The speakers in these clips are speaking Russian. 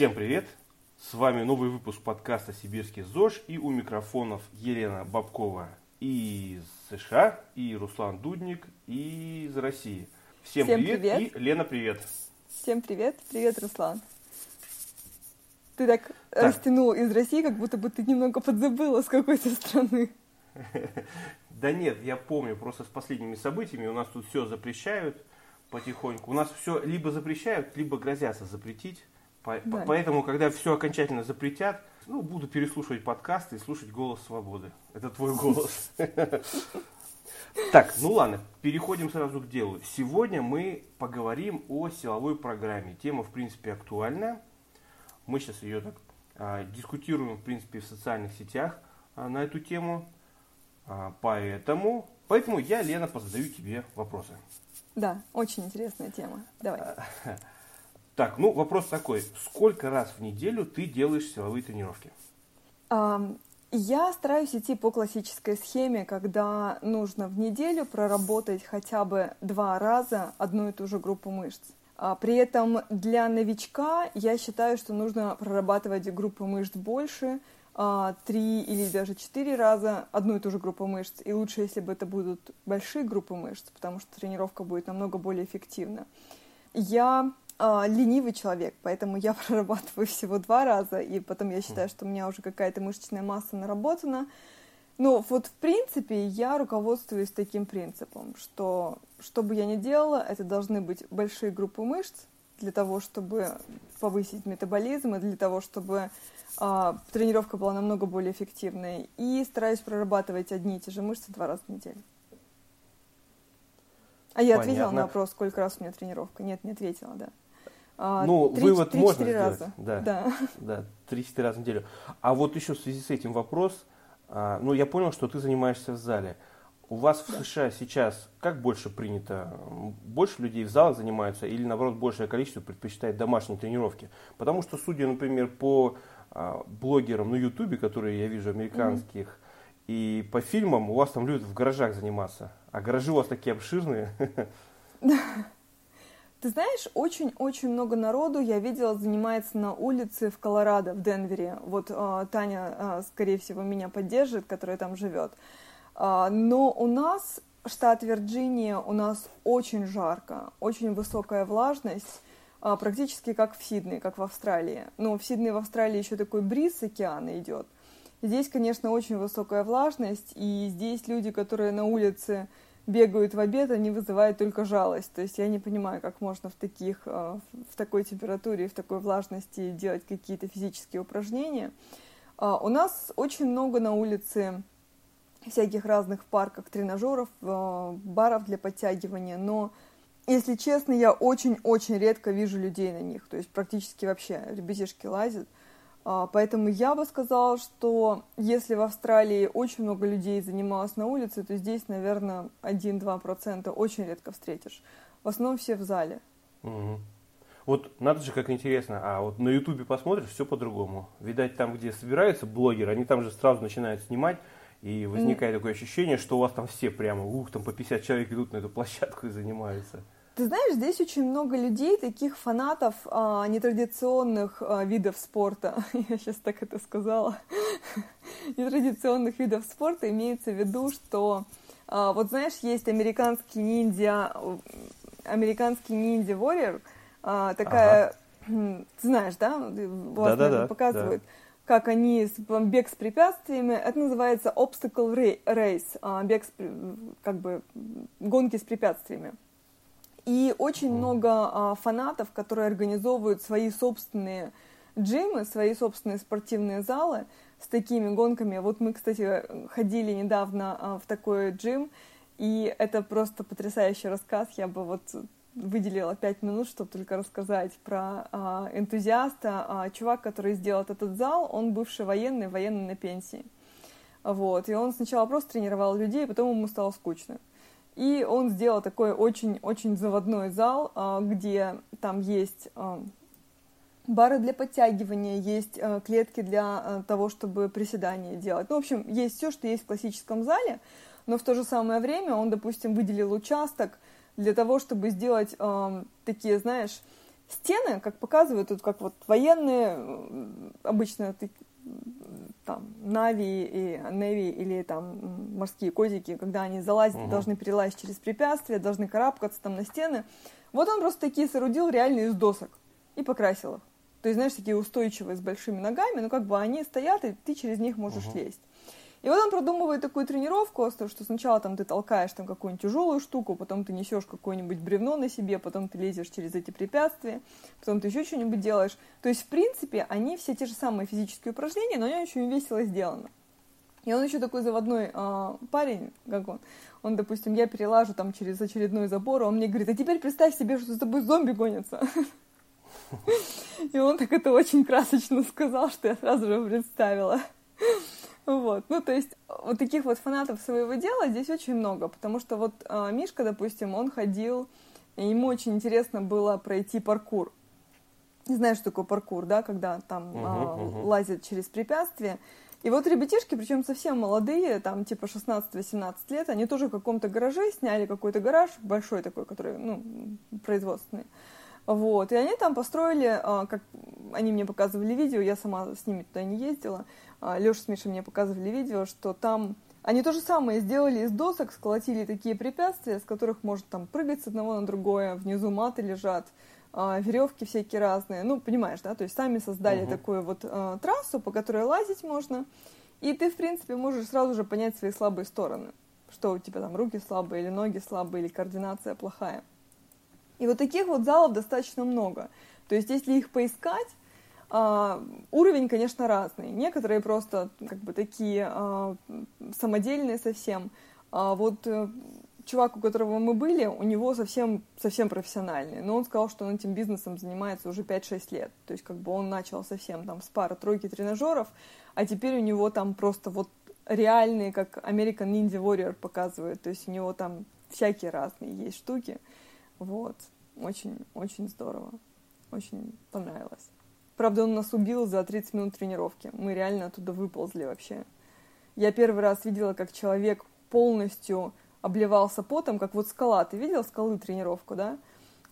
Всем привет! С вами новый выпуск подкаста «Сибирский ЗОЖ» и у микрофонов Елена Бабкова из США, и Руслан Дудник из России. Всем, Всем привет. привет. и Лена привет! Всем привет. Привет, Руслан. Ты так, Так. растянул из России, как будто бы ты немного подзабыла, с какой то страны. Да нет, я помню, просто с последними событиями у нас тут все запрещают потихоньку. У нас все либо запрещают, либо грозятся запретить. По- Да. по- Поэтому, когда все окончательно запретят, ну, буду переслушивать подкасты и слушать голос свободы. Это твой голос. Так, ну ладно, переходим сразу к делу. Сегодня мы поговорим о силовой программе. Тема, в принципе, актуальная. Мы сейчас ее так а, дискутируем, в принципе, в социальных сетях а, на эту тему. А, поэтому, поэтому я, Лена, позадаю тебе вопросы. Да, очень интересная тема. Давай. Так, ну вопрос такой. Сколько раз в неделю ты делаешь силовые тренировки? Я стараюсь идти по классической схеме, когда нужно в неделю проработать хотя бы два раза одну и ту же группу мышц. А При этом для новичка я считаю, что нужно прорабатывать группы мышц больше, а, три или даже четыре раза одну и ту же группу мышц. И лучше, если бы это будут большие группы мышц, потому что тренировка будет намного более эффективна. Я а, ленивый человек, поэтому я прорабатываю всего два раза, и потом я считаю, что у меня уже какая-то мышечная масса наработана. Но вот в принципе я руководствуюсь таким принципом, что что бы я ни делала, это должны быть большие группы мышц для того, чтобы повысить метаболизм и для того, чтобы а, тренировка была намного более эффективной. И стараюсь прорабатывать одни и те же мышцы два раза в неделю. А я ответила Понятно. на вопрос, сколько раз у меня тренировка? Нет, не ответила, да. А, Ну, три- вывод три- можно четыре сделать, раза. да. да. Да, 3-4 раза в неделю. А вот еще в связи с этим вопрос. А, Ну, я понял, что ты занимаешься в зале. У вас в Да. США сейчас как больше принято? Больше людей в залах занимаются или, наоборот, большее количество предпочитает домашние тренировки? Потому что, судя, например, по а, блогерам на Ютубе, которые я вижу, американских, и по фильмам, у вас там любят в гаражах заниматься. А гаражи у вас такие обширные. Ты знаешь, очень-очень много народу я видела занимается на улице в Колорадо, в Денвере. Вот а, Таня, а, скорее всего, меня поддержит, которая там живет. А, но у нас, штат Вирджиния, у нас очень жарко, очень высокая влажность, а, практически как в Сиднее, как в Австралии. Но в Сиднее, в Австралии еще такой бриз океана идет. Здесь, конечно, очень высокая влажность, и здесь люди, которые на улице бегают в обед, они вызывают только жалость. То есть я не понимаю, как можно в, таких, э, в такой температуре, в такой влажности делать какие-то физические упражнения. А, У нас очень много на улице всяких разных парках, тренажеров, э, баров для подтягивания, но если честно, я очень-очень редко вижу людей на них, то есть практически вообще ребятишки лазят. А, Поэтому я бы сказала, что если в Австралии очень много людей занималось на улице, то здесь, наверное, 1-2% очень редко встретишь. В основном все в зале. Мгм. Вот надо же, как интересно, а вот на Ютубе посмотришь, все по-другому. Видать, там, где собираются блогеры, они там же сразу начинают снимать, и возникает такое ощущение, что у вас там все прямо, ух, там по 50 человек идут на эту площадку и занимаются. Ты знаешь, здесь очень много людей, таких фанатов а, нетрадиционных а, видов спорта. Я сейчас так это сказала. нетрадиционных видов спорта имеется в виду, что а, вот знаешь, есть американский ниндзя, американский ниндзя warrior, а, такая, ты знаешь, да? Вас, Да-да-да, наверное, показывают. Как они бег с препятствиями, это называется obstacle ra- race, а, бег с, как бы гонки с препятствиями. И очень много а, фанатов, которые организовывают свои собственные джимы, свои собственные спортивные залы с такими гонками. Вот мы, кстати, ходили недавно а, в такой джим, и это просто потрясающий рассказ. Я бы вот выделила пять минут, чтобы только рассказать про а, энтузиаста. А, чувак, который сделал этот зал, он бывший военный, военный на пенсии. Вот. И он сначала просто тренировал людей, потом ему стало скучно. И он сделал такой очень-очень заводной зал, а, где там есть а, бары для подтягивания, есть э, клетки для того, чтобы приседания делать. Ну, в общем, есть все, что есть в классическом зале, но в то же самое время он, допустим, выделил участок для того, чтобы сделать такие, знаешь, стены, как показывают, тут как вот военные, обычно там, Нави и Неви или там морские козики, когда они залазят, угу. должны перелазить через препятствия, должны карабкаться там на стены. Вот он просто такие соорудил реально из досок и покрасил их. То есть, знаешь, такие устойчивые с большими ногами, но как бы они стоят, и ты через них можешь угу. лезть. И вот он продумывает такую тренировку, что сначала там ты толкаешь там какую-нибудь тяжелую штуку, потом ты несешь какое-нибудь бревно на себе, потом ты лезешь через эти препятствия, потом ты еще что-нибудь делаешь. То есть, в принципе, они все те же самые физические упражнения, но они очень весело сделаны. И он еще такой заводной э, парень, как он. Он, допустим, я перелажу там через очередной забор, он мне говорит, а теперь представь себе, что с тобой зомби гонятся. И он так это очень красочно сказал, что я сразу же представила. Вот, ну то есть вот таких вот фанатов своего дела здесь очень много, потому что вот э, Мишка, допустим, он ходил, и ему очень интересно было пройти паркур. Не знаю, что такое паркур, да, когда там uh-huh, uh-huh. лазят через препятствия. И вот ребятишки, причем совсем молодые, там типа 16-18 лет, они тоже в каком-то гараже сняли какой-то гараж большой такой, который, ну, производственный. Вот, и они там построили, а, как они мне показывали видео, я сама с ними туда не ездила, Леша с Мишей мне показывали видео, что там они то же самое сделали из досок, сколотили такие препятствия, с которых можно там прыгать с одного на другое, внизу маты лежат, а, веревки всякие разные. Ну, понимаешь, да, то есть сами создали угу. такую вот трассу, по которой лазить можно, и ты, в принципе, можешь сразу же понять свои слабые стороны, что у тебя там руки слабые, или ноги слабые, или координация плохая. И вот таких вот залов достаточно много. То есть, если их поискать, Uh, уровень, конечно, разный. Некоторые просто как бы такие uh, самодельные совсем. Uh, вот uh, чувак, у которого мы были, у него совсем, совсем профессиональный. Но он сказал, что он этим бизнесом занимается уже 5-6 лет. То есть как бы он начал совсем там с пары-тройки тренажеров, а теперь у него там просто вот реальные, как American Ninja Warrior показывает. То есть у него там всякие разные есть штуки. Вот. Очень, очень здорово. Очень понравилось. Правда, он нас убил за 30 минут тренировки. Мы реально оттуда выползли вообще. Я первый раз видела, как человек полностью обливался потом, как вот скала. Ты видел скалы тренировку, да?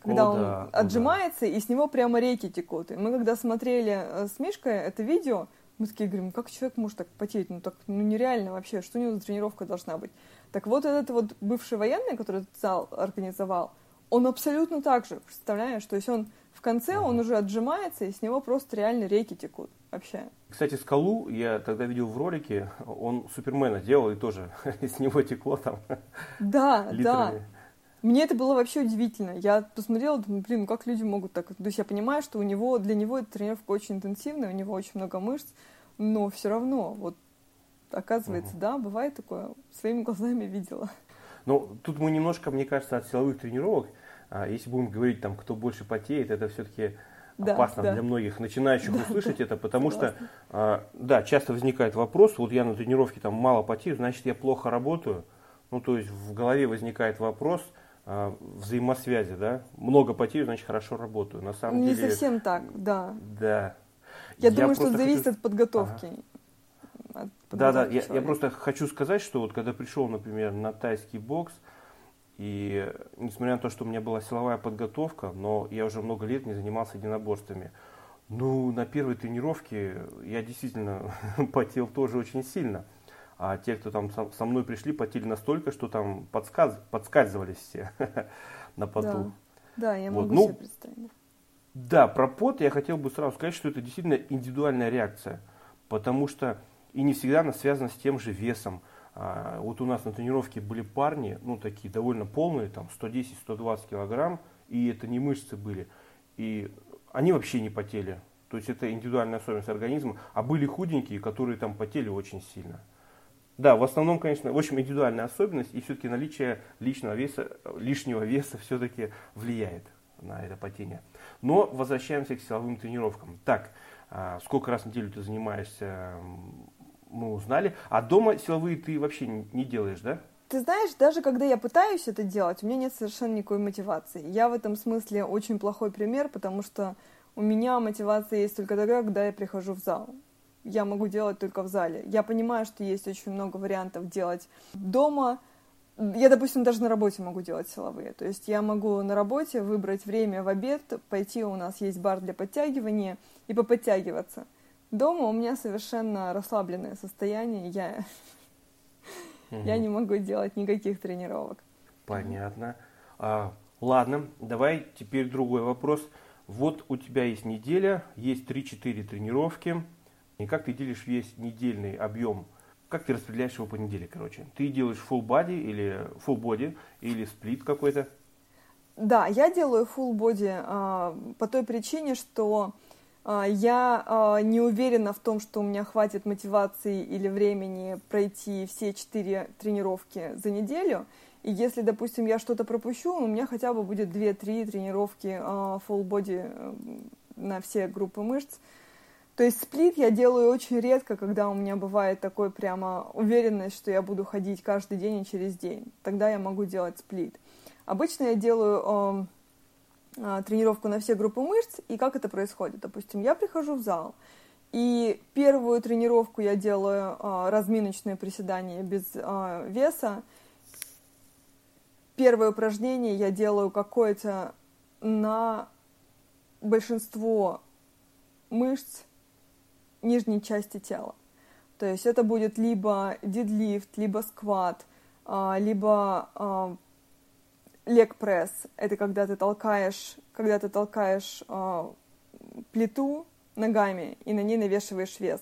Когда О, он да, отжимается, да. и с него прямо реки текут. И мы когда смотрели э, с Мишкой это видео, мы такие говорим, как человек может так потеть? Ну так ну нереально вообще, что у него за тренировка должна быть? Так вот этот вот бывший военный, который этот зал организовал, он абсолютно так же, представляешь? То есть он в конце, mm-hmm. он уже отжимается, и с него просто реально реки текут вообще. Кстати, скалу я тогда видел в ролике, он Супермена делал, и тоже с него текло там Да, да. Мне это было вообще удивительно. Я посмотрела, думаю, блин, ну как люди могут так... То есть я понимаю, что у него, для него эта тренировка очень интенсивная, у него очень много мышц, но все равно, вот, оказывается, угу. да, бывает такое, своими глазами видела. Ну, тут мы немножко, мне кажется, от силовых тренировок, если будем говорить, там, кто больше потеет, это все-таки да, опасно да. для многих начинающих да, услышать да. это, потому Согласна. что, а, да, часто возникает вопрос, вот я на тренировке там мало потею, значит, я плохо работаю. Ну, то есть в голове возникает вопрос а, взаимосвязи, да, много потею, значит, хорошо работаю. На самом Не деле... совсем так, да. Да. Я, я думаю, что зависит хочу... от подготовки. Ага. Да, да, я, я просто хочу сказать, что вот когда пришел, например, на тайский бокс, и несмотря на то, что у меня была силовая подготовка, но я уже много лет не занимался единоборствами, ну, на первой тренировке я действительно потел тоже очень сильно. А те, кто там со мной пришли, потели настолько, что там подсказ... подскальзывались все на поту. Да, да я могу ну, себе представить. Да, про пот я хотел бы сразу сказать, что это действительно индивидуальная реакция. Потому что и не всегда она связана с тем же весом. А, вот у нас на тренировке были парни, ну такие довольно полные, там 110-120 килограмм, и это не мышцы были. И они вообще не потели. То есть это индивидуальная особенность организма. А были худенькие, которые там потели очень сильно. Да, в основном, конечно, в общем, индивидуальная особенность, и все-таки наличие личного веса, лишнего веса все-таки влияет на это потение. Но возвращаемся к силовым тренировкам. Так, а, сколько раз в неделю ты занимаешься мы узнали. А дома силовые ты вообще не делаешь, да? Ты знаешь, даже когда я пытаюсь это делать, у меня нет совершенно никакой мотивации. Я в этом смысле очень плохой пример, потому что у меня мотивация есть только тогда, когда я прихожу в зал. Я могу делать только в зале. Я понимаю, что есть очень много вариантов делать дома, я, допустим, даже на работе могу делать силовые. То есть я могу на работе выбрать время в обед, пойти, у нас есть бар для подтягивания, и поподтягиваться. Дома у меня совершенно расслабленное состояние, я, угу. я не могу делать никаких тренировок. Понятно. А, ладно, давай теперь другой вопрос. Вот у тебя есть неделя, есть 3-4 тренировки. И как ты делишь весь недельный объем как ты распределяешь его по неделе, короче? Ты делаешь full body или full body или сплит какой-то? Да, я делаю full body а, по той причине, что я а, не уверена в том, что у меня хватит мотивации или времени пройти все четыре тренировки за неделю. И если, допустим, я что-то пропущу, у меня хотя бы будет 2-3 тренировки а, full body э, на все группы мышц. То есть сплит я делаю очень редко, когда у меня бывает такой прямо уверенность, что я буду ходить каждый день и через день. Тогда я могу делать сплит. Обычно я делаю тренировку на все группы мышц, и как это происходит? Допустим, я прихожу в зал, и первую тренировку я делаю э, разминочные приседания без э, веса. Первое упражнение я делаю какое-то на большинство мышц нижней части тела. То есть это будет либо дедлифт, либо скват, а, либо лег пресс. Это когда ты толкаешь, когда ты толкаешь а, плиту ногами и на ней навешиваешь вес.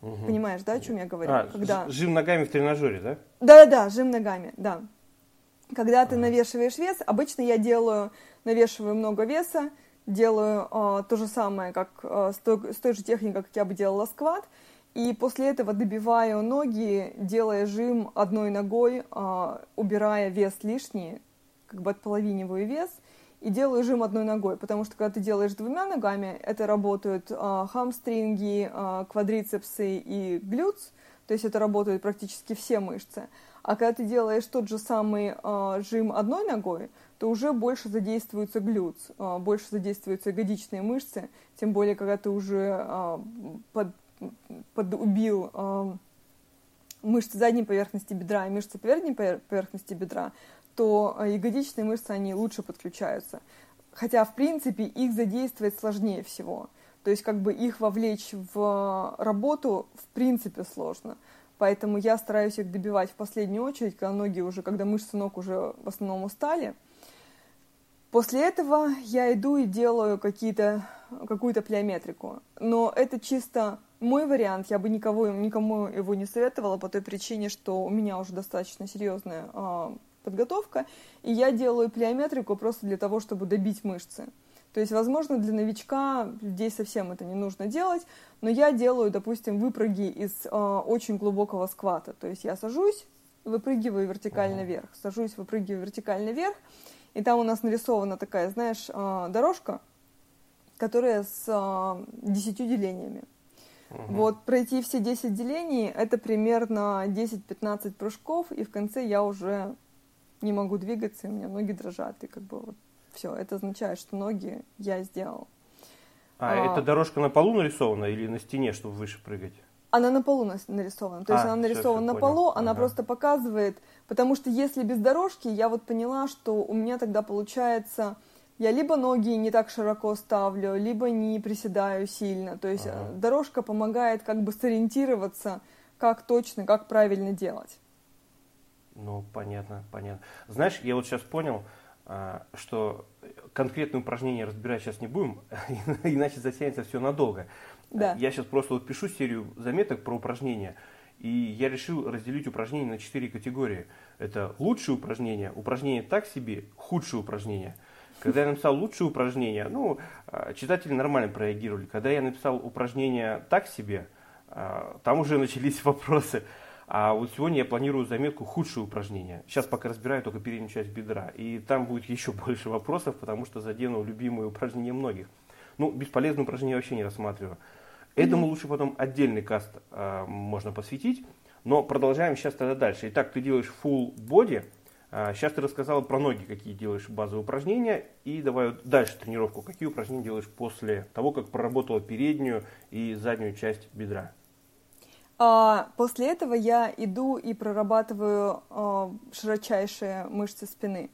Угу. Понимаешь, да, о чем я говорю? А, когда... Жим ногами в тренажере, да? Да-да-да, жим ногами, да. Когда ты навешиваешь вес, обычно я делаю, навешиваю много веса, делаю э, то же самое, как э, с, той, с той же техникой, как я бы делала скват, и после этого добиваю ноги, делая жим одной ногой, э, убирая вес лишний, как бы отполовиниваю вес, и делаю жим одной ногой, потому что когда ты делаешь двумя ногами, это работают э, хамстринги, э, квадрицепсы и глюц, то есть это работают практически все мышцы. А когда ты делаешь тот же самый э, жим одной ногой, то уже больше задействуется глюц, а, больше задействуются ягодичные мышцы, тем более, когда ты уже а, под, подубил а, мышцы задней поверхности бедра и мышцы передней поверхности бедра, то ягодичные мышцы, они лучше подключаются. Хотя, в принципе, их задействовать сложнее всего. То есть, как бы их вовлечь в работу, в принципе, сложно. Поэтому я стараюсь их добивать в последнюю очередь, когда ноги уже, когда мышцы ног уже в основном устали – После этого я иду и делаю какие-то, какую-то плеометрику. Но это чисто мой вариант, я бы никого, никому его не советовала по той причине, что у меня уже достаточно серьезная э, подготовка, и я делаю плеометрику просто для того, чтобы добить мышцы. То есть, возможно, для новичка здесь совсем это не нужно делать, но я делаю, допустим, выпрыги из э, очень глубокого сквата. То есть я сажусь, выпрыгиваю вертикально вверх, сажусь, выпрыгиваю вертикально вверх, и там у нас нарисована такая, знаешь, а, дорожка, которая с а, десятью делениями. Угу. Вот пройти все 10 делений, это примерно 10-15 прыжков, и в конце я уже не могу двигаться, и у меня ноги дрожат, и как бы вот все, это означает, что ноги я сделал. А, а эта дорожка на полу нарисована или на стене, чтобы выше прыгать? Она на полу нарисована. То есть а, она нарисована все, на понял. полу, она ага. просто показывает, потому что если без дорожки, я вот поняла, что у меня тогда получается, я либо ноги не так широко ставлю, либо не приседаю сильно. То есть ага. Э, дорожка помогает как бы сориентироваться, как точно, как правильно делать. Ну, понятно, понятно. Знаешь, я вот сейчас понял, а, что конкретные упражнения разбирать сейчас не будем, иначе затянется все надолго. Да. Я сейчас просто вот пишу серию заметок про упражнения, и я решил разделить упражнения на четыре категории. Это лучшие упражнения, упражнения так себе, худшие упражнения. Когда я написал лучшие упражнения, ну, а, читатели нормально прореагировали. Когда я написал упражнения так себе, а, там уже начались вопросы. А вот сегодня я планирую заметку худшие упражнения. Сейчас пока разбираю только переднюю часть бедра. И там будет еще больше вопросов, потому что задену любимые упражнения многих. Ну, бесполезные упражнения вообще не рассматриваю. Этому mm-hmm. лучше потом отдельный каст э, можно посвятить. Но продолжаем сейчас тогда дальше. Итак, ты делаешь full body. А, сейчас ты рассказала про ноги, какие делаешь базовые упражнения. И давай вот дальше тренировку. Какие упражнения делаешь после того, как проработала переднюю и заднюю часть бедра? А после этого я иду и прорабатываю а, широчайшие мышцы спины,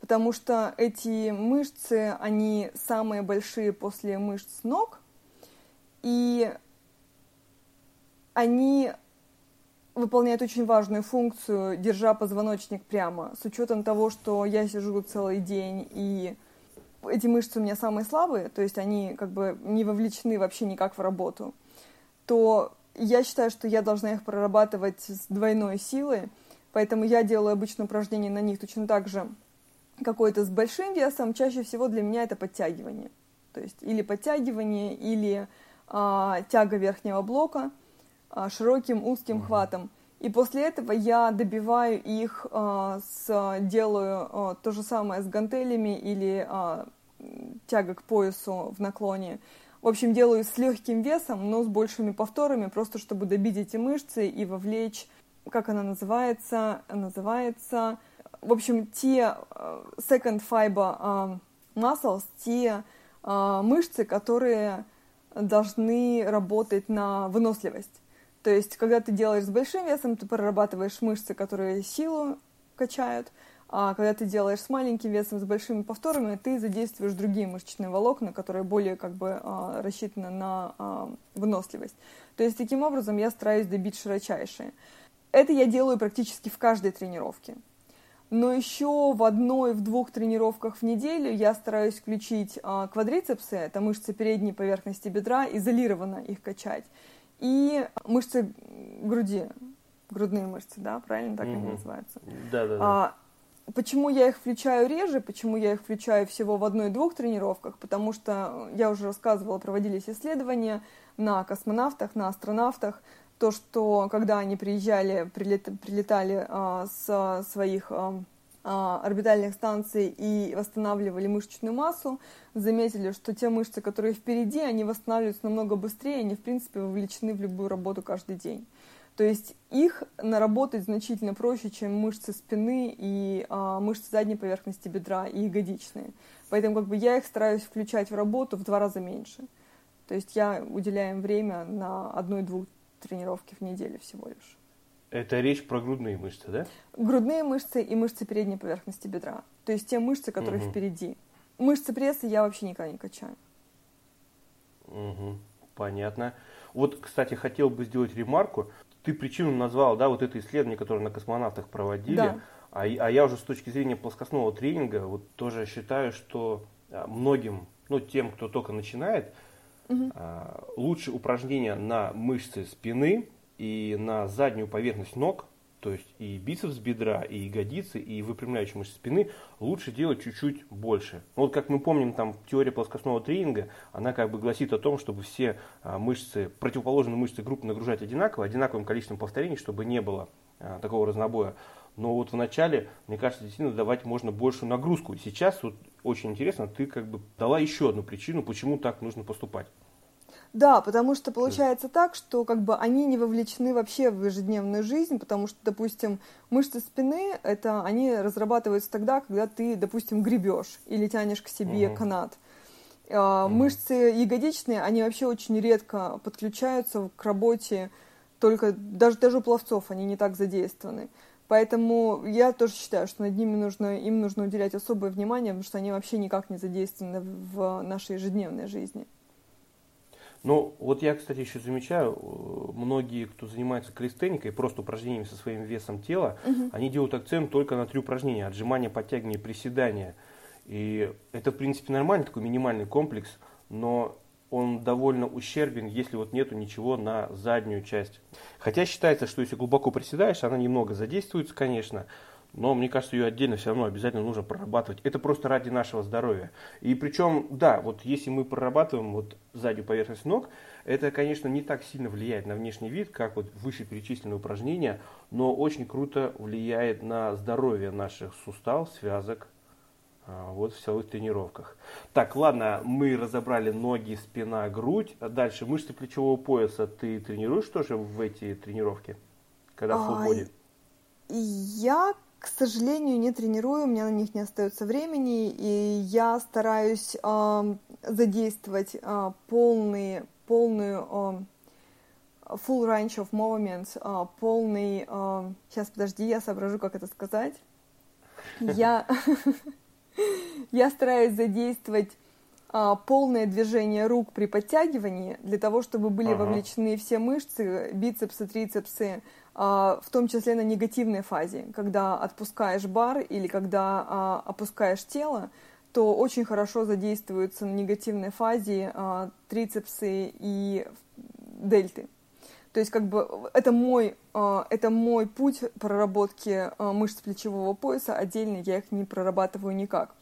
потому что эти мышцы, они самые большие после мышц ног, и они выполняют очень важную функцию, держа позвоночник прямо, с учетом того, что я сижу целый день и эти мышцы у меня самые слабые, то есть они как бы не вовлечены вообще никак в работу, то я считаю, что я должна их прорабатывать с двойной силой, поэтому я делаю обычно упражнения на них точно так же, какой-то с большим весом, чаще всего для меня это подтягивание. То есть или подтягивание, или а, тяга верхнего блока широким узким хватом. И после этого я добиваю их, а, с, делаю а, то же самое с гантелями или а, тяга к поясу в наклоне. В общем, делаю с легким весом, но с большими повторами, просто чтобы добить эти мышцы и вовлечь, как она называется, называется, в общем, те second fiber muscles, те мышцы, которые должны работать на выносливость. То есть, когда ты делаешь с большим весом, ты прорабатываешь мышцы, которые силу качают, а когда ты делаешь с маленьким весом, с большими повторами, ты задействуешь другие мышечные волокна, которые более как бы а, рассчитаны на а, выносливость. То есть таким образом я стараюсь добить широчайшие. Это я делаю практически в каждой тренировке. Но еще в одной, в двух тренировках в неделю я стараюсь включить а, квадрицепсы, это мышцы передней поверхности бедра, изолированно их качать, и мышцы груди, грудные мышцы, да, правильно так mm-hmm. они называются? Да, да, да. Почему я их включаю реже, почему я их включаю всего в одной-двух тренировках? Потому что, я уже рассказывала, проводились исследования на космонавтах, на астронавтах, то, что когда они приезжали, прилет, прилетали а, с своих а, а, орбитальных станций и восстанавливали мышечную массу, заметили, что те мышцы, которые впереди, они восстанавливаются намного быстрее, они, в принципе, вовлечены в любую работу каждый день. То есть их наработать значительно проще, чем мышцы спины и а, мышцы задней поверхности бедра и ягодичные. Поэтому как бы я их стараюсь включать в работу в два раза меньше. То есть я уделяю им время на одной-двух тренировки в неделю всего лишь. Это речь про грудные мышцы, да? Грудные мышцы и мышцы передней поверхности бедра. То есть те мышцы, которые угу. впереди. Мышцы пресса я вообще никогда не качаю. Угу, понятно. Вот, кстати, хотел бы сделать ремарку ты причину назвал, да, вот это исследование, которое на космонавтах проводили, да. а, а я уже с точки зрения плоскостного тренинга вот тоже считаю, что а, многим, ну, тем, кто только начинает, угу. лучше упражнения на мышцы спины и на заднюю поверхность ног, то есть и бицепс бедра, и ягодицы, и выпрямляющие мышцы спины лучше делать чуть-чуть больше. Ну, вот как мы помним, там теория плоскостного тренинга, она как бы гласит о том, чтобы все а, мышцы, противоположные мышцы группы нагружать одинаково, одинаковым количеством повторений, чтобы не было а, такого разнобоя. Но вот вначале, мне кажется, действительно давать можно большую нагрузку. Сейчас вот очень интересно, ты как бы дала еще одну причину, почему так нужно поступать. Да, потому что получается так, что как бы они не вовлечены вообще в ежедневную жизнь, потому что, допустим, мышцы спины, это они разрабатываются тогда, когда ты, допустим, гребешь или тянешь к себе угу. канат. угу. Мышцы ягодичные, они вообще очень редко подключаются к работе, только даже, даже у пловцов они не так задействованы. Поэтому я тоже считаю, что над ними нужно, им нужно уделять особое внимание, потому что они вообще никак не задействованы в нашей ежедневной жизни. Ну, вот я, кстати, еще замечаю, э, многие, кто занимается калистеникой, просто упражнениями со своим весом тела, угу. они делают акцент только на три упражнения. Отжимания, подтягивания, приседания. И это, в принципе, нормальный такой минимальный комплекс, но он довольно ущербен, если вот нету ничего на заднюю часть. Хотя считается, что если глубоко приседаешь, она немного задействуется, конечно, но мне кажется, ее отдельно все равно обязательно нужно прорабатывать. Это просто ради нашего здоровья. И причем, да, вот если мы прорабатываем вот заднюю поверхность ног, это, конечно, не так сильно влияет на внешний вид, как вот вышеперечисленные упражнения, но очень круто влияет на здоровье наших суставов, связок, а, вот в силовых тренировках. Так, ладно, мы разобрали ноги, спина, грудь. Дальше мышцы плечевого пояса ты тренируешь тоже в эти тренировки, когда в фулбоди? Я к сожалению, не тренирую, у меня на них не остается времени, и я стараюсь э, задействовать э, полные, полную, э, full range of movements, а, полный... Сейчас, подожди, я соображу, как это сказать. Я, я стараюсь задействовать а, полное движение рук при подтягивании для того, чтобы были вовлечены все мышцы, бицепсы, трицепсы, в том числе на негативной фазе, когда отпускаешь бар или когда а, опускаешь тело, то очень хорошо задействуются на негативной фазе а, трицепсы и дельты. То есть как бы это мой, а, это мой путь проработки а, мышц плечевого пояса, отдельно я их не прорабатываю никак.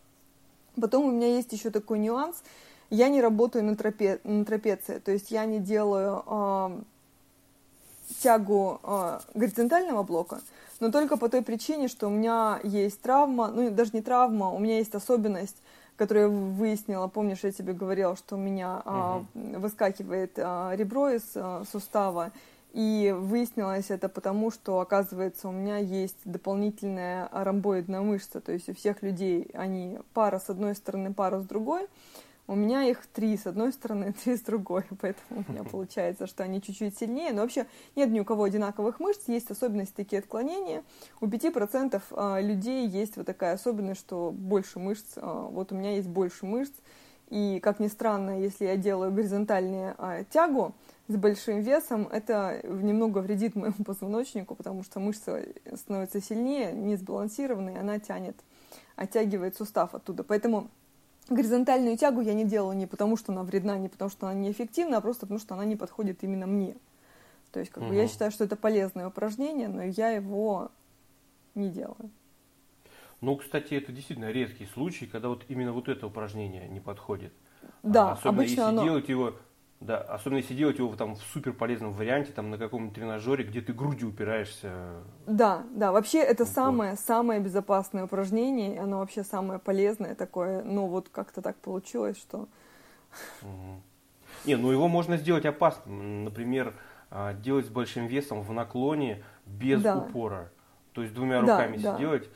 Потом у меня есть еще такой нюанс, я не работаю на, трапе, на трапеции, то есть я не делаю тягу э, горизонтального блока, но только по той причине, что у меня есть травма, ну даже не травма, у меня есть особенность, которую я выяснила, помнишь, я тебе говорила, что у меня угу. э, выскакивает э, ребро из э, сустава, и выяснилось это потому, что, оказывается, у меня есть дополнительная ромбоидная мышца. То есть у всех людей они пара с одной стороны, пара с другой. У меня их три с одной стороны, три с другой. Поэтому у меня получается, что они чуть-чуть сильнее. Но вообще нет ни у кого одинаковых мышц. Есть особенности такие отклонения. У 5% а, людей есть вот такая особенность, что больше мышц. А, вот у меня есть больше мышц. И, как ни странно, если я делаю горизонтальную а, тягу, с большим весом, это немного вредит моему позвоночнику, потому что мышца становится сильнее, не сбалансированной, она тянет, оттягивает сустав оттуда. Поэтому горизонтальную тягу я не делаю не потому, что она вредна, не потому, что она неэффективна, а просто потому, что она не подходит именно мне. То есть, как угу. бы, я считаю, что это полезное упражнение, но я его не делаю. Ну, кстати, это действительно редкий случай, когда вот именно вот это упражнение не подходит. Да, а, особенно обычно если оно... делать его да, особенно если делать его там в супер полезном варианте, там на каком-нибудь тренажере, где ты грудью упираешься. Да, да, вообще это вот. самое, самое безопасное упражнение, оно вообще самое полезное такое, но вот как-то так получилось, что... Угу. Не, ну его можно сделать опасным, например, а, делать с большим весом в наклоне без да. упора, то есть двумя руками да, сделать. Да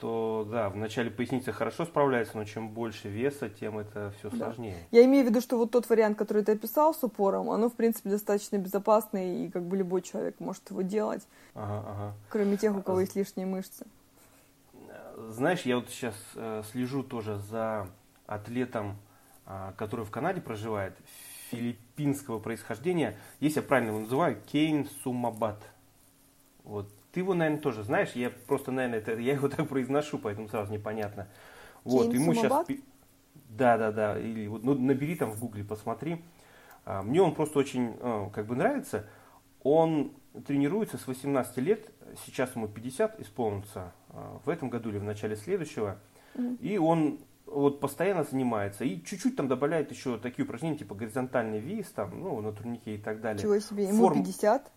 то да, в начале поясница хорошо справляется, но чем больше веса, тем это все сложнее. Да. Я имею в виду, что вот тот вариант, который ты описал с упором, оно, в принципе, достаточно безопасный, и как бы любой человек может его делать, ага, ага. кроме тех, у кого а... есть лишние мышцы. Знаешь, я вот сейчас э, слежу тоже за атлетом, э, который в Канаде проживает, филиппинского происхождения. Если я правильно его называю, Кейн Сумабат. Вот ты его, наверное, тоже знаешь. Я просто, наверное, это, я его так произношу, поэтому сразу непонятно. Вот, Кейн ему сейчас... Да, да, да. Или вот, ну, набери там в гугле, посмотри. А, мне он просто очень а, как бы нравится. Он тренируется с 18 лет, сейчас ему 50 исполнится а, в этом году или в начале следующего. И он вот постоянно занимается и чуть-чуть там добавляет еще такие упражнения, типа горизонтальный вис, там, ну, на турнике и так далее. Чего себе, ему Форм... 50?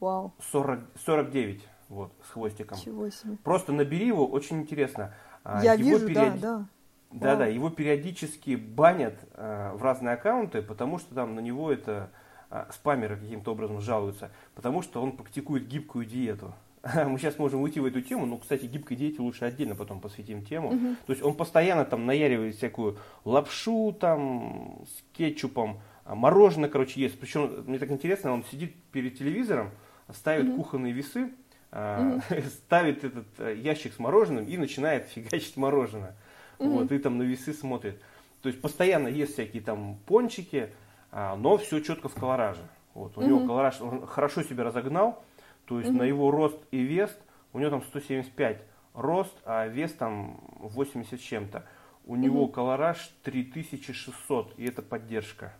Вау. 40, 49, вот, с хвостиком. Чего себе. Просто набери его, очень интересно. А, Я его вижу, период... да, да. Да, Вау. да, его периодически банят э, в разные аккаунты, потому что там на него это э, спамеры каким-то образом жалуются, потому что он практикует гибкую диету. Мы сейчас можем уйти в эту тему, но, кстати, гибкой диете лучше отдельно потом посвятим тему. Угу. То есть он постоянно там наяривает всякую лапшу там с кетчупом, а мороженое, короче, ест. Причем, мне так интересно, он сидит перед телевизором, ставит mm-hmm. кухонные весы, mm-hmm. ставит этот э, ящик с мороженым и начинает фигачить мороженое. Mm-hmm. Вот, и там на весы смотрит. То есть постоянно ест всякие там пончики, а, но все четко в колораже. Вот, у mm-hmm. него колораж, он хорошо себя разогнал, то есть mm-hmm. на его рост и вес, у него там 175 рост, а вес там 80 с чем-то. У mm-hmm. него колораж 3600, и это поддержка.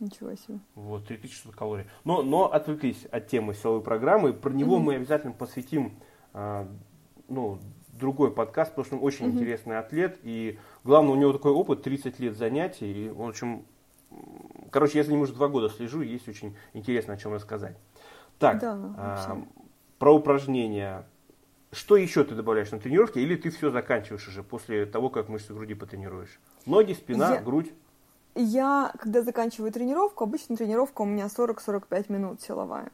Ничего себе. Вот, 3600 калорий. Но, но отвлеклись от темы силовой программы. Про него угу. мы обязательно посвятим а, ну, другой подкаст, потому что он очень угу. интересный атлет. И главное, у него такой опыт, 30 лет занятий. И, в общем, короче, я за ним уже два года слежу, и есть очень интересно о чем рассказать. Так, да, а, про упражнения. Что еще ты добавляешь на тренировке, или ты все заканчиваешь уже после того, как мышцы груди потренируешь? Ноги, спина, я... грудь? Я, когда заканчиваю тренировку, обычно тренировка у меня 40-45 минут силовая.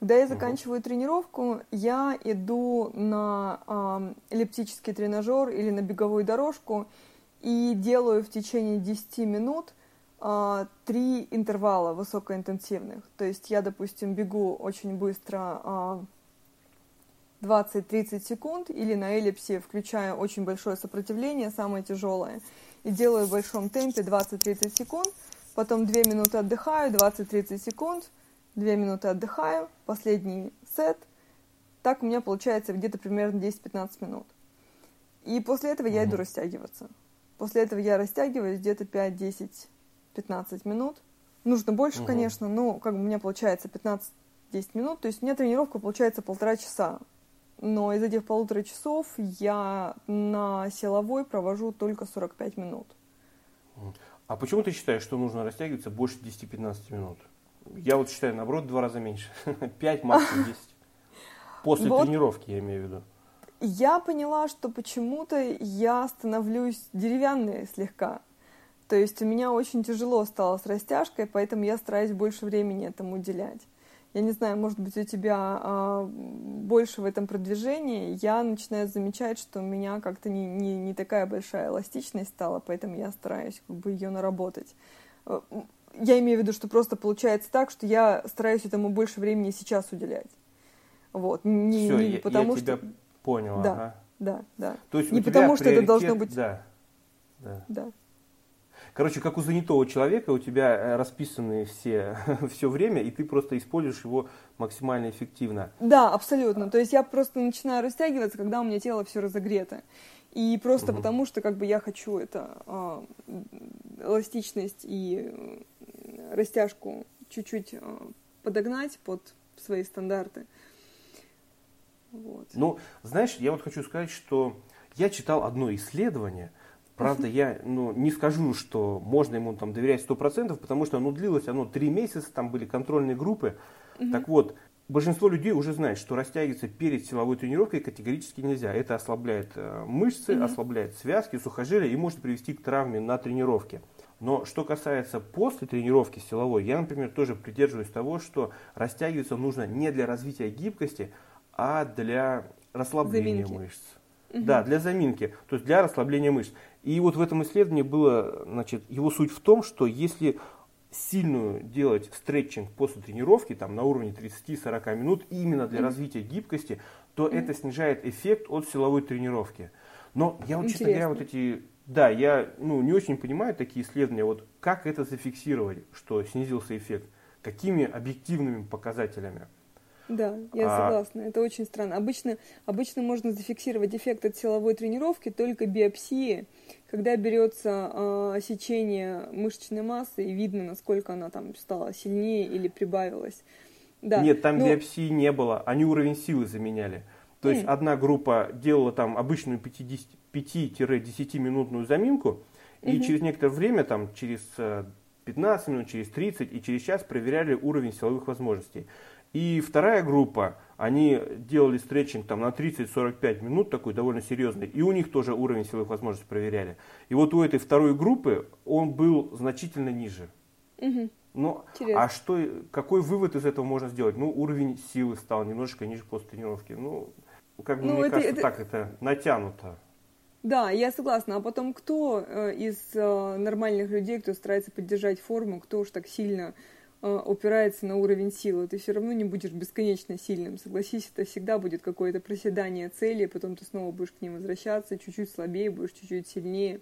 Когда я заканчиваю тренировку, я иду на э, эллиптический тренажер или на беговую дорожку и делаю в течение 10 минут три интервала высокоинтенсивных. То есть я, допустим, бегу очень быстро а, 20-30 секунд или на эллипсе включаю очень большое сопротивление, самое тяжелое, и делаю в большом темпе 20-30 секунд, потом 2 минуты отдыхаю, 20-30 секунд, 2 минуты отдыхаю, последний сет. Так у меня получается где-то примерно 10-15 минут. И после этого я иду растягиваться. После этого я растягиваюсь где-то 5-10 15 минут. Нужно больше, угу. конечно, но как бы у меня получается 15-10 минут. То есть у меня тренировка получается полтора часа. Но из этих полутора часов я на силовой провожу только 45 минут. А почему ты считаешь, что нужно растягиваться больше 10-15 минут? Я вот считаю, наоборот, два раза меньше. 5, максимум 10. После вот. тренировки, я имею в виду. Я поняла, что почему-то я становлюсь деревянной слегка. То есть у меня очень тяжело стало с растяжкой, поэтому я стараюсь больше времени этому уделять. Я не знаю, может быть, у тебя а, больше в этом продвижении. Я начинаю замечать, что у меня как-то не, не, не такая большая эластичность стала, поэтому я стараюсь как бы ее наработать. Э, я имею в виду, что просто получается так, что я стараюсь этому больше времени сейчас уделять. Вот. Не, Все, не я, потому я тебя что... понял. Да, ага. да, да. То есть не потому, что это должно быть... Да. Да. да. Короче, как у занятого человека, у тебя э, расписаны все, все время, и ты просто используешь его максимально эффективно. Да, абсолютно. То есть я просто начинаю растягиваться, когда у меня тело все разогрето. И просто угу. потому, что как бы я хочу это э, эластичность и растяжку чуть-чуть э, подогнать под свои стандарты. Вот. Ну, знаешь, я вот хочу сказать, что я читал одно исследование, Правда, я ну, не скажу, что можно ему там доверять сто процентов, потому что оно длилось, оно три месяца, там были контрольные группы. Угу. Так вот, большинство людей уже знает, что растягиваться перед силовой тренировкой категорически нельзя. Это ослабляет э, мышцы, угу. ослабляет связки, сухожилия и может привести к травме на тренировке. Но что касается после тренировки силовой, я, например, тоже придерживаюсь того, что растягиваться нужно не для развития гибкости, а для расслабления Заминки. мышц. Угу. Да, для заминки, то есть для расслабления мышц. И вот в этом исследовании было, значит, его суть в том, что если сильную делать стретчинг после тренировки, там на уровне 30-40 минут, именно для mm развития гибкости, то mm это снижает эффект от силовой тренировки. Но я вот, честно говоря, вот эти, да, я ну, не очень понимаю такие исследования, вот как это зафиксировать, что снизился эффект, какими объективными показателями. Да, я а... согласна. Это очень странно. Обычно, обычно можно зафиксировать эффект от силовой тренировки только биопсии, когда берется э, сечение мышечной массы и видно, насколько она там стала сильнее или прибавилась. Да. Нет, там Но... биопсии не было, они уровень силы заменяли. То mm. есть одна группа делала там обычную 5-10 минутную заминку, и mm-hmm. через некоторое время, там через 15 э, минут, через 30 и через час проверяли уровень силовых возможностей. И вторая группа, они делали стретчинг там на 30-45 минут, такой довольно серьезный, и у них тоже уровень силовых возможностей проверяли. И вот у этой второй группы он был значительно ниже. Угу. Ну, а что, какой вывод из этого можно сделать? Ну, уровень силы стал немножечко ниже после тренировки. Ну, как бы ну, мне это, кажется, это... так это натянуто. Да, я согласна. А потом кто э, из э, нормальных людей, кто старается поддержать форму, кто уж так сильно Э, упирается на уровень силы, ты все равно не будешь бесконечно сильным. Согласись, это всегда будет какое-то проседание цели, потом ты снова будешь к ним возвращаться, чуть-чуть слабее, будешь чуть-чуть сильнее.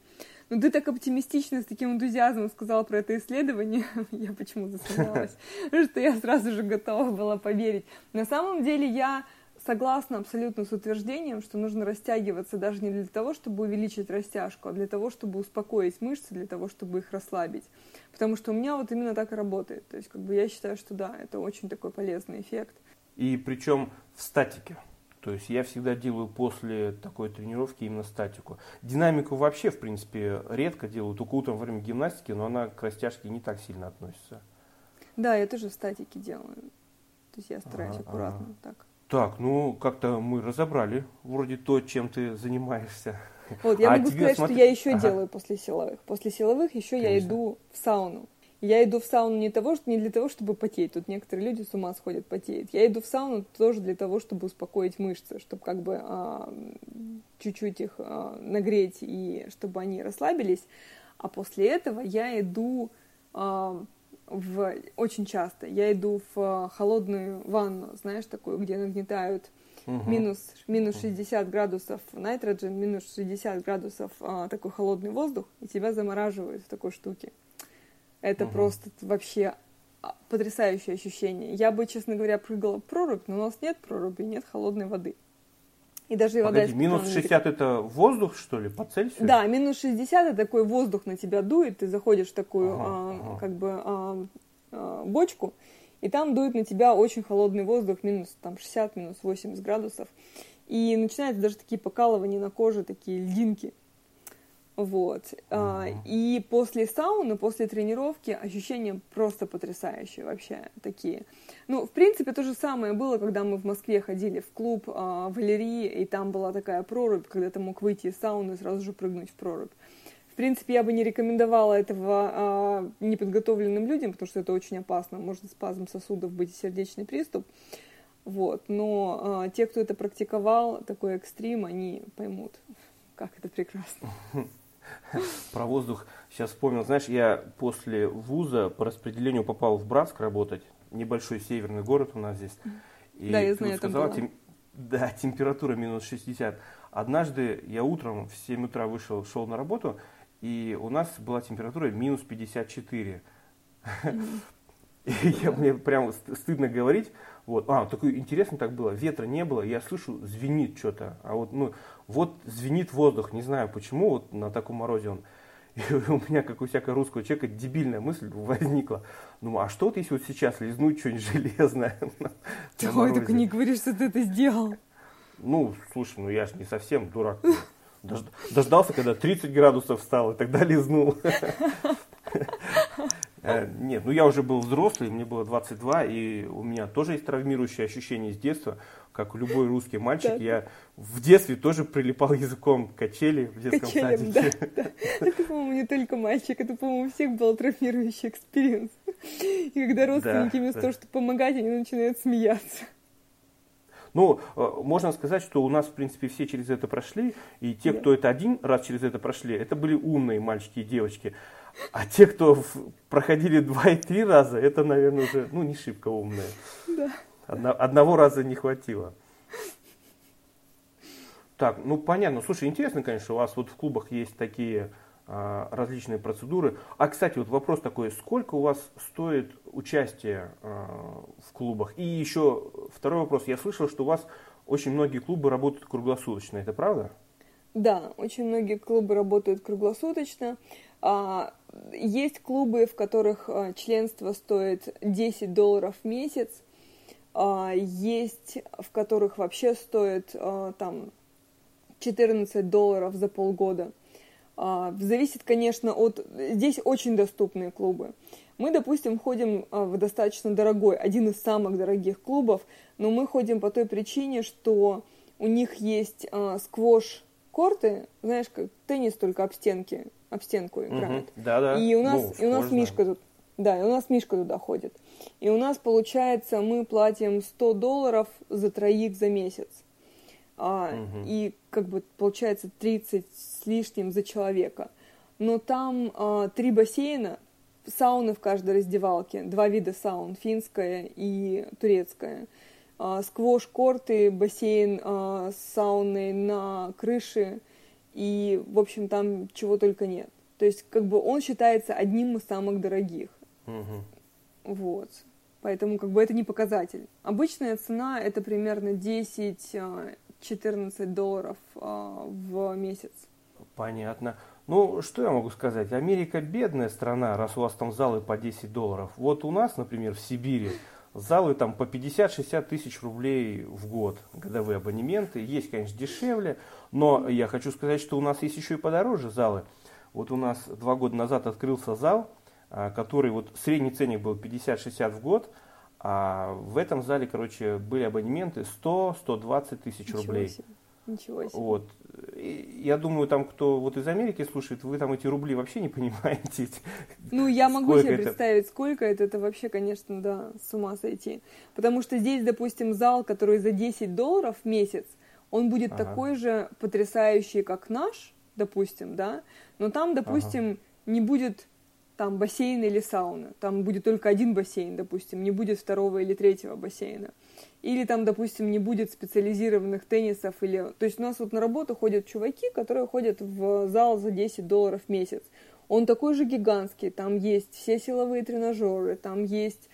Но ты так оптимистично, с таким энтузиазмом сказала про это исследование, я почему-то засмеялась, что я сразу же готова была поверить. На самом деле я согласна абсолютно с утверждением, что нужно растягиваться даже не для того, чтобы увеличить растяжку, а для того, чтобы успокоить мышцы, для того, чтобы их расслабить. Потому что у меня вот именно так и работает. То есть как бы я считаю, что да, это очень такой полезный эффект. И причем в статике. То есть я всегда делаю после такой тренировки именно статику. Динамику вообще, в принципе, редко делаю, только утром во время гимнастики, но она к растяжке не так сильно относится. Да, я тоже в статике делаю. То есть я стараюсь ага, аккуратно ага. так. Так, ну как-то мы разобрали вроде то, чем ты занимаешься. Вот, я а могу сказать, смотри... что я еще ага. делаю после силовых. После силовых еще Конечно. я иду в сауну. Я иду в сауну не, того, не для того, чтобы потеть. Тут некоторые люди с ума сходят, потеют. Я иду в сауну тоже для того, чтобы успокоить мышцы, чтобы как бы а, чуть-чуть их а, нагреть и чтобы они расслабились. А после этого я иду а, в, очень часто. Я иду в а, холодную ванну, знаешь, такую, где нагнетают угу. минус, минус 60 градусов нитроген, минус 60 градусов а, такой холодный воздух, и тебя замораживают в такой штуке. Это угу. просто вообще а, потрясающее ощущение. Я бы, честно говоря, прыгала в прорубь, но у нас нет проруби, нет холодной воды. И даже вода Погоди, минус 60 это воздух, что ли, по Цельсию? Да, минус 60 это такой воздух на тебя дует, ты заходишь в такую ага, а, ага. как бы а, а, бочку, и там дует на тебя очень холодный воздух, минус там 60, минус 80 градусов. И начинаются даже такие покалывания на коже, такие льдинки. Вот. Uh-huh. И после сауны, после тренировки ощущения просто потрясающие вообще такие. Ну, в принципе, то же самое было, когда мы в Москве ходили в клуб а, Валерии, и там была такая прорубь, когда ты мог выйти из сауны и сразу же прыгнуть в прорубь. В принципе, я бы не рекомендовала этого а, неподготовленным людям, потому что это очень опасно. Можно спазм сосудов быть и сердечный приступ. Вот. Но а, те, кто это практиковал, такой экстрим, они поймут, как это прекрасно. Про воздух сейчас вспомнил. Знаешь, я после вуза по распределению попал в Братск работать. Небольшой северный город у нас здесь. И да, я знаю, это сказала, тем... Да, температура минус 60. Однажды я утром в 7 утра вышел, шел на работу, и у нас была температура минус 54. Mm-hmm. И я, мне прям стыдно говорить. Вот. А, такое интересно так было. Ветра не было, я слышу, звенит что-то. А вот, ну, вот звенит воздух, не знаю почему, вот на таком морозе он. И у меня, как у всякого русского человека, дебильная мысль возникла. Ну, а что вот если вот сейчас лизнуть что-нибудь железное? Ой, только не говоришь, что ты это сделал. Ну, слушай, ну я же не совсем дурак. Дождался, когда 30 градусов стало, и тогда лизнул. Э, нет, ну я уже был взрослый, мне было 22, и у меня тоже есть травмирующее ощущение с детства, как любой русский мальчик. Я в детстве тоже прилипал языком к качели в детском Качелям, садике. Да, да. Это, по-моему, не только мальчик, это, по-моему, у всех был травмирующий experience. И когда родственники да, вместо да. того, чтобы помогать, они начинают смеяться. Ну, э, можно сказать, что у нас, в принципе, все через это прошли, и те, кто это один раз через это прошли, это были умные мальчики и девочки. А те, кто проходили два и три раза, это, наверное, уже ну, не шибко умные. Да. Одно, одного раза не хватило. Так, ну понятно. Слушай, интересно, конечно, у вас вот в клубах есть такие а, различные процедуры. А, кстати, вот вопрос такой, сколько у вас стоит участие а, в клубах? И еще второй вопрос. Я слышал, что у вас очень многие клубы работают круглосуточно. Это правда? Да, очень многие клубы работают круглосуточно. А, есть клубы, в которых а, членство стоит 10 долларов в месяц, а, есть в которых вообще стоит там 14 долларов за полгода. Зависит, конечно, от... Здесь очень доступные клубы. Мы, допустим, ходим в достаточно дорогой, один из самых дорогих клубов, но мы ходим по той причине, что у них есть сквош-корты, знаешь, как теннис, только об стенки об стенку играют. Угу. Да, да. И у нас, ну, и у нас Мишка тут. Да, и у нас Мишка туда ходит. И у нас получается, мы платим 100 долларов за троих за месяц. А, угу. И как бы получается 30 с лишним за человека. Но там а, три бассейна, сауны в каждой раздевалке, два вида саун, финская и турецкая. А, сквош-корты, бассейн а, с сауной на крыше и, в общем, там чего только нет. То есть, как бы он считается одним из самых дорогих. Угу. Вот. Поэтому, как бы, это не показатель. Обычная цена это примерно 10-14 а, долларов а, в месяц. Понятно. Ну, что я могу сказать? Америка бедная страна, раз у вас там залы по 10 долларов. Вот у нас, например, в Сибири Залы там по 50-60 тысяч рублей в год, годовые абонементы. Есть, конечно, дешевле, но я хочу сказать, что у нас есть еще и подороже залы. Вот у нас два года назад открылся зал, а, который вот средний ценник был 50-60 в год, а в этом зале, короче, были абонементы 100-120 тысяч рублей. Себе. Ничего себе. Вот. И я думаю, там, кто вот из Америки слушает, вы там эти рубли вообще не понимаете. Ну, я могу себе это... представить, сколько это. Это вообще, конечно, да, с ума сойти. Потому что здесь, допустим, зал, который за 10 долларов в месяц, он будет ага. такой же потрясающий, как наш, допустим, да, но там, допустим, ага. не будет там бассейн или сауна. Там будет только один бассейн, допустим, не будет второго или третьего бассейна. Или там, допустим, не будет специализированных теннисов. Или... То есть у нас вот на работу ходят чуваки, которые ходят в зал за 10 долларов в месяц. Он такой же гигантский, там есть все силовые тренажеры, там есть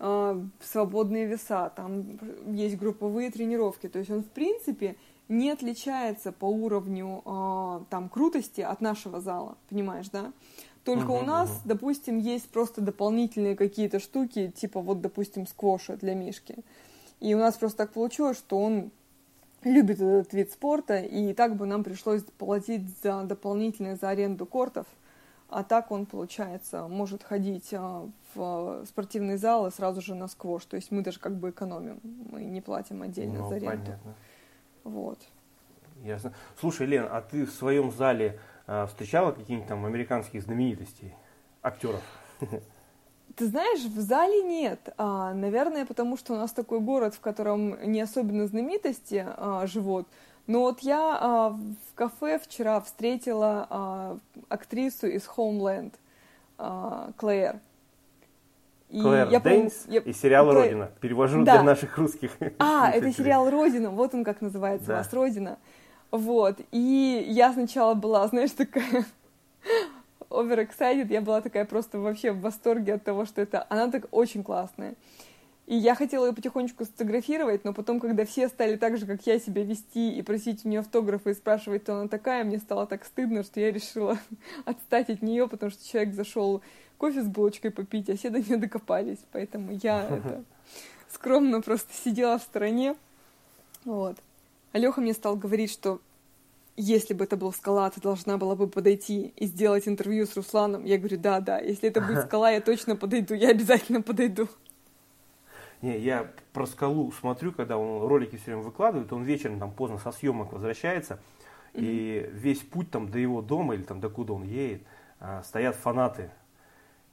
э, свободные веса, там есть групповые тренировки. То есть он, в принципе, не отличается по уровню э, там крутости от нашего зала, понимаешь, да? Только uh-huh, у нас, uh-huh. допустим, есть просто дополнительные какие-то штуки, типа вот, допустим, сквоша для Мишки. И у нас просто так получилось, что он любит этот вид спорта, и так бы нам пришлось платить за дополнительные за аренду кортов. А так он, получается, может ходить а, в спортивный зал и сразу же на сквош. То есть мы даже как бы экономим. Мы не платим отдельно ну, за аренду. Понятно. Вот. Ясно. Слушай, Лен, а ты в своем зале встречала каких-нибудь там американских знаменитостей, актеров? Ты знаешь, в зале нет. А, наверное, потому что у нас такой город, в котором не особенно знаменитости а, живут. Но вот я а, в кафе вчера встретила а, актрису из Homeland, а, Клэр. И Клэр я Дэйнс я... из сериала Клэр... «Родина». Перевожу да. для наших русских. А, это сериал «Родина», вот он как называется да. у вас, «Родина». Вот, и я сначала была, знаешь, такая overexcited, я была такая просто вообще в восторге от того, что это... Она так очень классная. И я хотела ее потихонечку сфотографировать, но потом, когда все стали так же, как я, себя вести и просить у нее автографы и спрашивать, кто она такая, мне стало так стыдно, что я решила отстать от нее, потому что человек зашел кофе с булочкой попить, а все до нее докопались. Поэтому я это, скромно просто сидела в стороне. Вот. Алёха мне стал говорить, что если бы это был скала, ты должна была бы подойти и сделать интервью с Русланом. Я говорю, да, да, если это будет скала, я точно подойду, я обязательно подойду. Не, я про скалу смотрю, когда он ролики все время выкладывает, он вечером там поздно со съемок возвращается, mm-hmm. и весь путь там до его дома или там до куда он едет, а, стоят фанаты.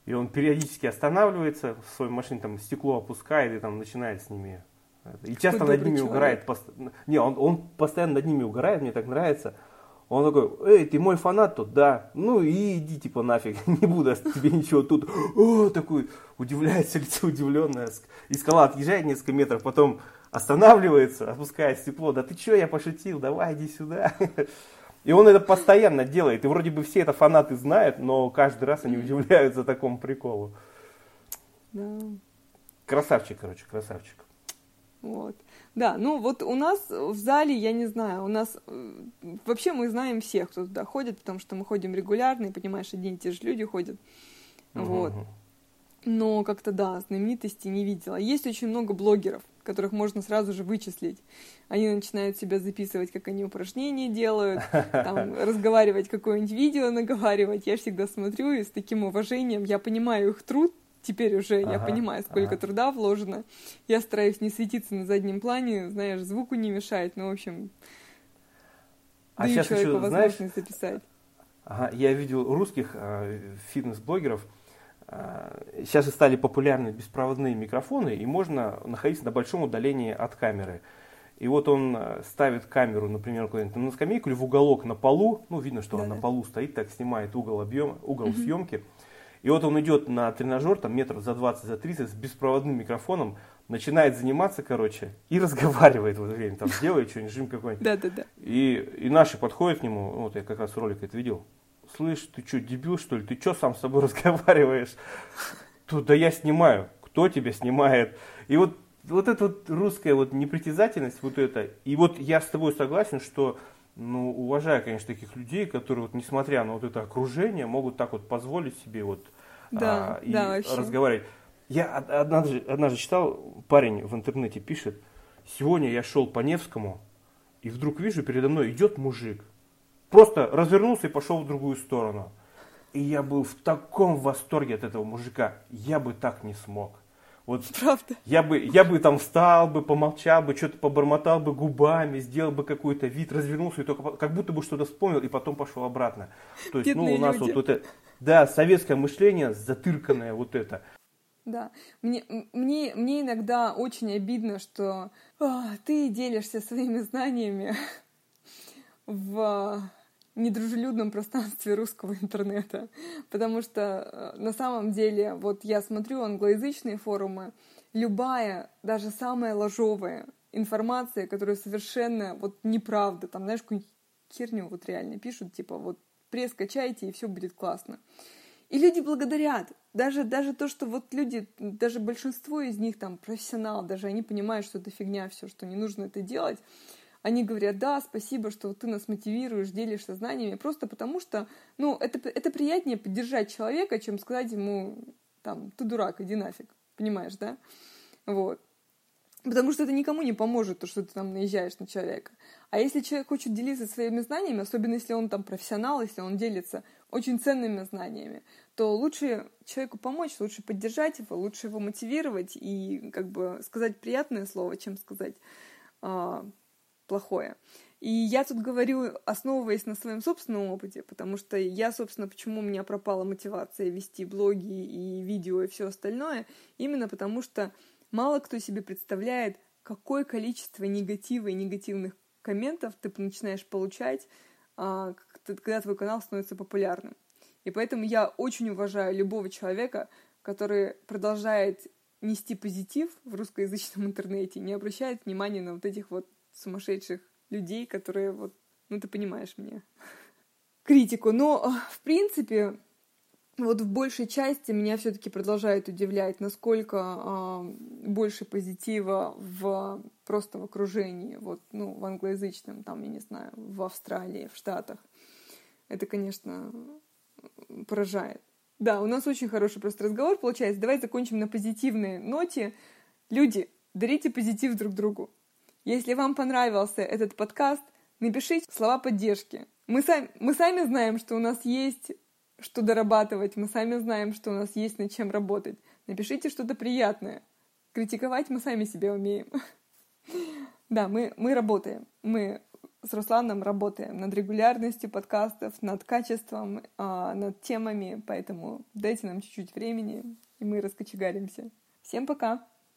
И он периодически останавливается в своей машине, там стекло опускает и там начинает с ними. И часто над ними человек. угорает. Пост... Не, он, он постоянно над ними угорает, мне так нравится. Он такой, эй, ты мой фанат тут, да, ну и иди типа нафиг, не буду тебе ничего тут. О, такой удивляется, лицо удивленное. И скала отъезжает несколько метров, потом останавливается, опускает стекло. Да ты что, я пошутил, давай иди сюда. И он это постоянно делает. И вроде бы все это фанаты знают, но каждый раз они удивляются такому приколу. Да. Красавчик, короче, красавчик. Вот. Да, ну вот у нас в зале, я не знаю, у нас э, вообще мы знаем всех, кто туда ходит, потому что мы ходим регулярно, и понимаешь, одни и те же люди ходят. Uh-huh. Вот. Но как-то да, знаменитости не видела. Есть очень много блогеров, которых можно сразу же вычислить. Они начинают себя записывать, как они упражнения делают, там, разговаривать, какое-нибудь видео наговаривать. Я всегда смотрю и с таким уважением, я понимаю их труд, теперь уже ага, я понимаю, сколько ага. труда вложено. Я стараюсь не светиться на заднем плане, знаешь, звуку не мешать, ну, в общем, а даю сейчас человеку еще, возможность знаешь, записать. Ага, я видел русских э, фитнес-блогеров, э, сейчас и стали популярны беспроводные микрофоны, и можно находиться на большом удалении от камеры. И вот он э, ставит камеру, например, куда-нибудь на скамейку или в уголок на полу, ну, видно, что да, он да. на полу стоит, так снимает угол, объем, угол угу. съемки. И вот он идет на тренажер, там метров за 20, за 30, с беспроводным микрофоном, начинает заниматься, короче, и разговаривает в это время, там, делает что-нибудь, жим какой-нибудь. Да, да, да. И, и наши подходят к нему, вот я как раз ролик это видел, слышь, ты что, дебил, что ли, ты что сам с собой разговариваешь? Тут, да я снимаю, кто тебя снимает? И вот, вот эта вот русская вот непритязательность, вот это, и вот я с тобой согласен, что ну, уважаю, конечно, таких людей, которые, вот, несмотря на вот это окружение, могут так вот позволить себе вот да, а, и да, вообще. разговаривать. Я однажды, однажды читал, парень в интернете пишет, сегодня я шел по Невскому, и вдруг вижу, передо мной идет мужик. Просто развернулся и пошел в другую сторону. И я был в таком восторге от этого мужика. Я бы так не смог. Вот Правда. Я бы, я бы там встал бы, помолчал бы, что-то побормотал бы губами, сделал бы какой-то вид, развернулся и только как будто бы что-то вспомнил и потом пошел обратно. То есть, Бедные ну, у нас люди. вот это, да, советское мышление затырканное вот это. Да, мне, мне, мне иногда очень обидно, что о, ты делишься своими знаниями в недружелюбном пространстве русского интернета, потому что э, на самом деле, вот я смотрю англоязычные форумы, любая, даже самая ложовая информация, которая совершенно вот неправда, там, знаешь, какую-нибудь херню вот реально пишут, типа вот пресс качайте и все будет классно. И люди благодарят. Даже, даже то, что вот люди, даже большинство из них там профессионал, даже они понимают, что это фигня все, что не нужно это делать, они говорят, да, спасибо, что ты нас мотивируешь, делишься знаниями, просто потому что, ну, это, это приятнее поддержать человека, чем сказать ему, там, ты дурак, иди нафиг, понимаешь, да? Вот. Потому что это никому не поможет, то, что ты там наезжаешь на человека. А если человек хочет делиться своими знаниями, особенно если он там профессионал, если он делится очень ценными знаниями, то лучше человеку помочь, лучше поддержать его, лучше его мотивировать и как бы сказать приятное слово, чем сказать а, плохое. И я тут говорю, основываясь на своем собственном опыте, потому что я, собственно, почему у меня пропала мотивация вести блоги и видео и все остальное, именно потому что мало кто себе представляет, какое количество негатива и негативных комментов ты начинаешь получать, а, когда твой канал становится популярным. И поэтому я очень уважаю любого человека, который продолжает нести позитив в русскоязычном интернете, не обращает внимания на вот этих вот сумасшедших людей, которые вот, ну ты понимаешь меня, критику. Но, а, в принципе, вот в большей части меня все-таки продолжает удивлять, насколько э, больше позитива в просто в окружении, вот, ну, в англоязычном, там, я не знаю, в Австралии, в Штатах. Это, конечно, поражает. Да, у нас очень хороший просто разговор получается. Давай закончим на позитивной ноте. Люди, дарите позитив друг другу. Если вам понравился этот подкаст, напишите слова поддержки. Мы сами, мы сами знаем, что у нас есть что дорабатывать, мы сами знаем, что у нас есть над чем работать. Напишите что-то приятное. Критиковать мы сами себя умеем. Да, мы, мы работаем. Мы с Русланом работаем над регулярностью подкастов, над качеством, а, над темами, поэтому дайте нам чуть-чуть времени, и мы раскочегаримся. Всем пока!